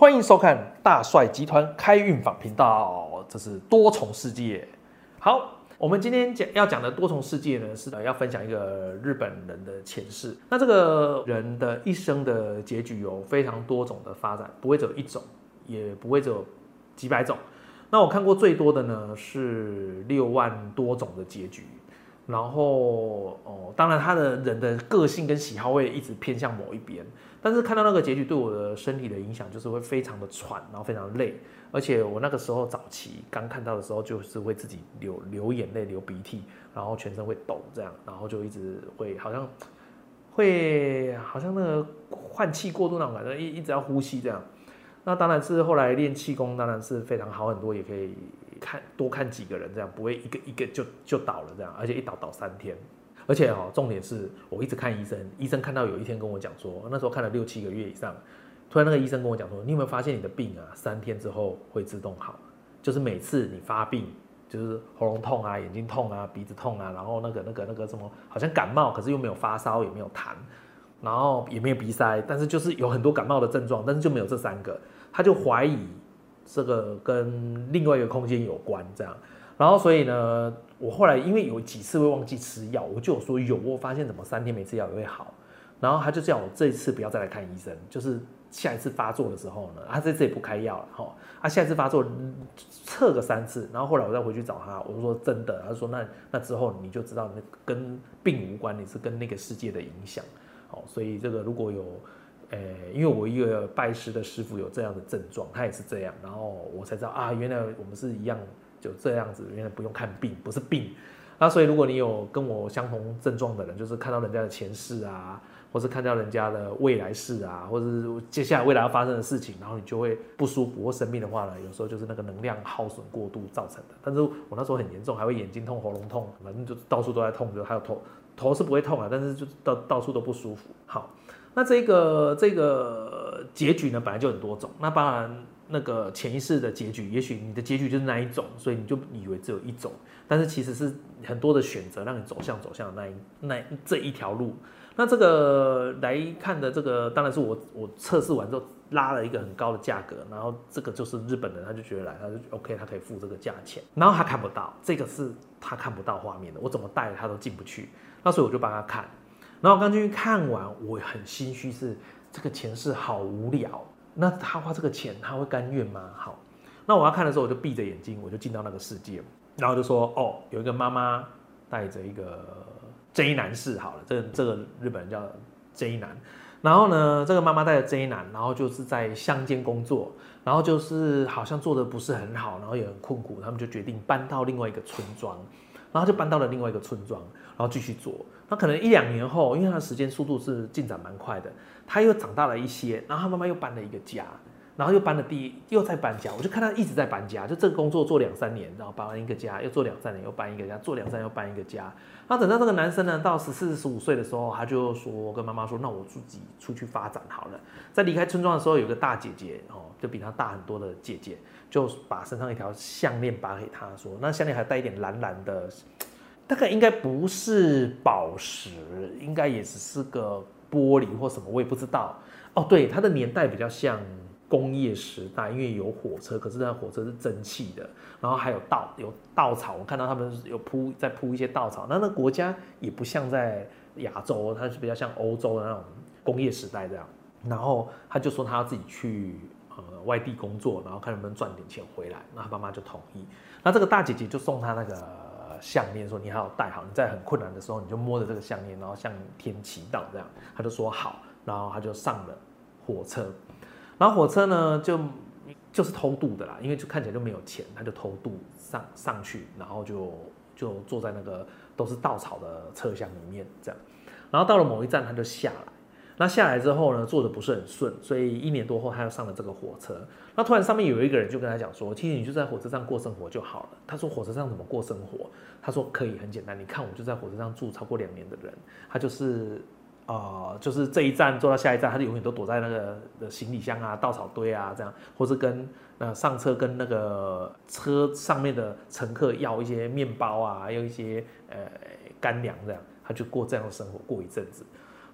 欢迎收看大帅集团开运坊频道，这是多重世界。好，我们今天讲要讲的多重世界呢，是要分享一个日本人的前世。那这个人的一生的结局有非常多种的发展，不会只有一种，也不会只有几百种。那我看过最多的呢是六万多种的结局。然后哦，当然他的人的个性跟喜好会一直偏向某一边，但是看到那个结局对我的身体的影响就是会非常的喘，然后非常累，而且我那个时候早期刚看到的时候就是会自己流流眼泪、流鼻涕，然后全身会抖这样，然后就一直会好像会好像那个换气过度那种感觉，一一直要呼吸这样。那当然是后来练气功，当然是非常好很多，也可以。看多看几个人，这样不会一个一个就就倒了这样，而且一倒倒三天，而且哈，重点是我一直看医生，医生看到有一天跟我讲说，那时候看了六七个月以上，突然那个医生跟我讲说，你有没有发现你的病啊，三天之后会自动好，就是每次你发病，就是喉咙痛啊、眼睛痛啊、鼻子痛啊，然后那个那个那个什么，好像感冒，可是又没有发烧，也没有痰，然后也没有鼻塞，但是就是有很多感冒的症状，但是就没有这三个，他就怀疑。这个跟另外一个空间有关，这样，然后所以呢，我后来因为有几次会忘记吃药，我就有说有，我发现怎么三天没吃药也会好，然后他就叫我这一次不要再来看医生，就是下一次发作的时候呢，他这次也不开药了哈，他下一次发作测个三次，然后后来我再回去找他，我就说真的，他说那那之后你就知道那跟病无关，你是跟那个世界的影响，好，所以这个如果有。呃，因为我一个拜师的师傅有这样的症状，他也是这样，然后我才知道啊，原来我们是一样，就这样子，原来不用看病，不是病。那所以如果你有跟我相同症状的人，就是看到人家的前世啊，或是看到人家的未来世啊，或是接下来未来要发生的事情，然后你就会不舒服或生病的话呢，有时候就是那个能量耗损过度造成的。但是我那时候很严重，还会眼睛痛、喉咙痛，反正就到处都在痛，就还有头头是不会痛啊，但是就到到处都不舒服。好。那这个这个结局呢，本来就很多种。那当然，那个潜意识的结局，也许你的结局就是那一种，所以你就以为只有一种。但是其实是很多的选择，让你走向走向那一那这一条路。那这个来看的这个，当然是我我测试完之后拉了一个很高的价格，然后这个就是日本人，他就觉得来，他就 OK，他可以付这个价钱。然后他看不到，这个是他看不到画面的，我怎么带他都进不去。那所以我就帮他看。然后刚进去看完，我很心虚，是这个前世好无聊。那他花这个钱，他会甘愿吗？好，那我要看的时候，我就闭着眼睛，我就进到那个世界，然后就说：哦，有一个妈妈带着一个 J 男士，好了，这这个日本人叫 J 男。然后呢，这个妈妈带着 J 男，然后就是在乡间工作，然后就是好像做的不是很好，然后也很困苦，他们就决定搬到另外一个村庄。然后就搬到了另外一个村庄，然后继续做。那可能一两年后，因为他的时间速度是进展蛮快的，他又长大了一些，然后他妈妈又搬了一个家，然后又搬了第一，又在搬家。我就看他一直在搬家，就这个工作做两三年，然后搬完一个家，又做两三年，又搬一个家，做两三年又搬一个家。那等到这个男生呢，到十四十五岁的时候，他就说跟妈妈说：“那我自己出去发展好了。”在离开村庄的时候，有个大姐姐哦，就比他大很多的姐姐。就把身上一条项链拔给他，说：“那项链还带一点蓝蓝的，大概应该不是宝石，应该也只是个玻璃或什么，我也不知道。哦，对，它的年代比较像工业时代，因为有火车，可是那火车是蒸汽的，然后还有稻有稻草，我看到他们有铺在铺一些稻草。那那国家也不像在亚洲，它是比较像欧洲的那种工业时代这样。然后他就说他要自己去。”呃，外地工作，然后看能不能赚点钱回来，那他爸妈就同意。那这个大姐姐就送他那个项链，说你还要戴好，你在很困难的时候，你就摸着这个项链，然后向天祈祷这样。他就说好，然后他就上了火车。然后火车呢，就就是偷渡的啦，因为就看起来就没有钱，他就偷渡上上去，然后就就坐在那个都是稻草的车厢里面这样。然后到了某一站，他就下来。那下来之后呢，做的不是很顺，所以一年多后他又上了这个火车。那突然上面有一个人就跟他讲说：“其实你就在火车上过生活就好了。”他说：“火车上怎么过生活？”他说：“可以，很简单。你看，我就在火车上住超过两年的人，他就是啊，就是这一站坐到下一站，他就永远都躲在那个的行李箱啊、稻草堆啊这样，或是跟呃上车跟那个车上面的乘客要一些面包啊，要一些呃干粮这样，他就过这样的生活过一阵子。”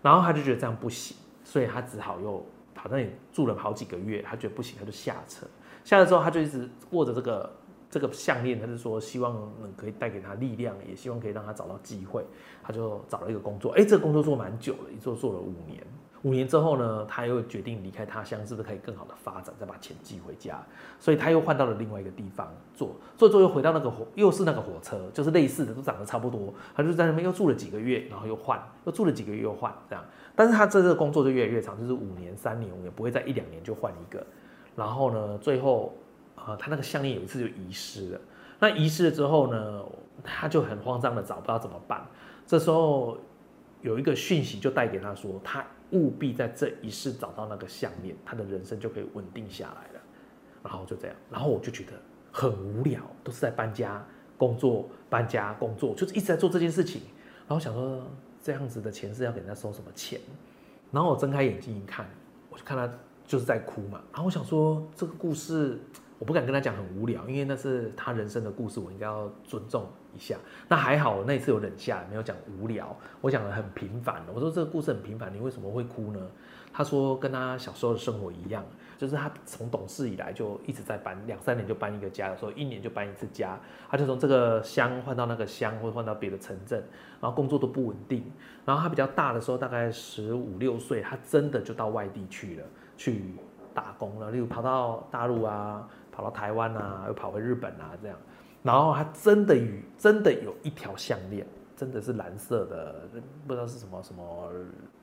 然后他就觉得这样不行，所以他只好又跑好像也住了好几个月，他觉得不行，他就下车。下车之后，他就一直握着这个这个项链，他就说希望能可以带给他力量，也希望可以让他找到机会。他就找了一个工作，哎，这个工作做蛮久了，一做做了五年。五年之后呢，他又决定离开他乡，是不是可以更好的发展，再把钱寄回家？所以他又换到了另外一个地方做，做做又回到那个火，又是那个火车，就是类似的，都长得差不多。他就在那边又住了几个月，然后又换，又住了几个月又换，这样。但是他这个工作就越来越长，就是五年、三年，我也不会在一两年就换一个。然后呢，最后，呃，他那个项链有一次就遗失了。那遗失了之后呢，他就很慌张的找，不知道怎么办。这时候有一个讯息就带给他说，他。务必在这一世找到那个项链，他的人生就可以稳定下来了。然后就这样，然后我就觉得很无聊，都是在搬家、工作、搬家、工作，就是一直在做这件事情。然后想说，这样子的钱是要给他收什么钱？然后我睁开眼睛一看，我就看他就是在哭嘛。然后我想说，这个故事我不敢跟他讲很无聊，因为那是他人生的故事，我应该要尊重。一下，那还好，那一次有忍下来，没有讲无聊。我讲的很平凡的，我说这个故事很平凡，你为什么会哭呢？他说跟他小时候的生活一样，就是他从懂事以来就一直在搬，两三年就搬一个家，有时候一年就搬一次家。他就从这个乡换到那个乡，或者换到别的城镇，然后工作都不稳定。然后他比较大的时候，大概十五六岁，他真的就到外地去了，去打工了，例如跑到大陆啊，跑到台湾啊，又跑回日本啊，这样。然后他真的与真的有一条项链，真的是蓝色的，不知道是什么什么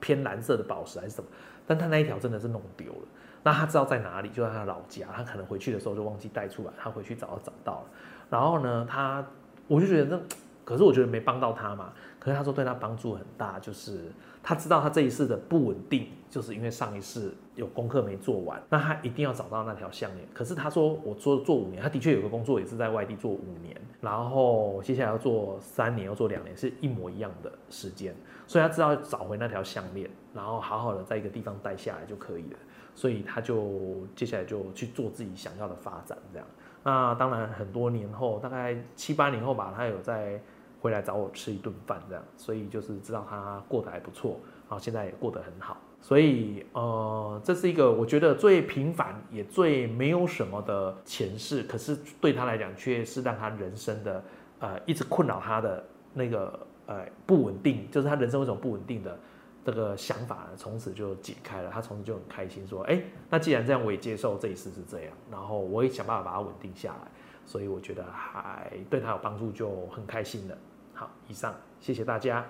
偏蓝色的宝石还是什么，但他那一条真的是弄丢了。那他知道在哪里，就在他老家，他可能回去的时候就忘记带出来，他回去找到找到了。然后呢，他我就觉得那，可是我觉得没帮到他嘛。可是他说对他帮助很大，就是他知道他这一世的不稳定，就是因为上一世有功课没做完，那他一定要找到那条项链。可是他说我做做五年，他的确有个工作也是在外地做五年，然后接下来要做三年，要做两年，是一模一样的时间，所以他知道找回那条项链，然后好好的在一个地方待下来就可以了。所以他就接下来就去做自己想要的发展，这样。那当然很多年后，大概七八年后吧，他有在。回来找我吃一顿饭，这样，所以就是知道他过得还不错，然后现在也过得很好，所以呃，这是一个我觉得最平凡也最没有什么的前世，可是对他来讲却是让他人生的呃一直困扰他的那个呃不稳定，就是他人生为什么不稳定的这个想法？从此就解开了，他从此就很开心，说，哎，那既然这样，我也接受这一世是这样，然后我也想办法把它稳定下来，所以我觉得还对他有帮助，就很开心的。好，以上，谢谢大家。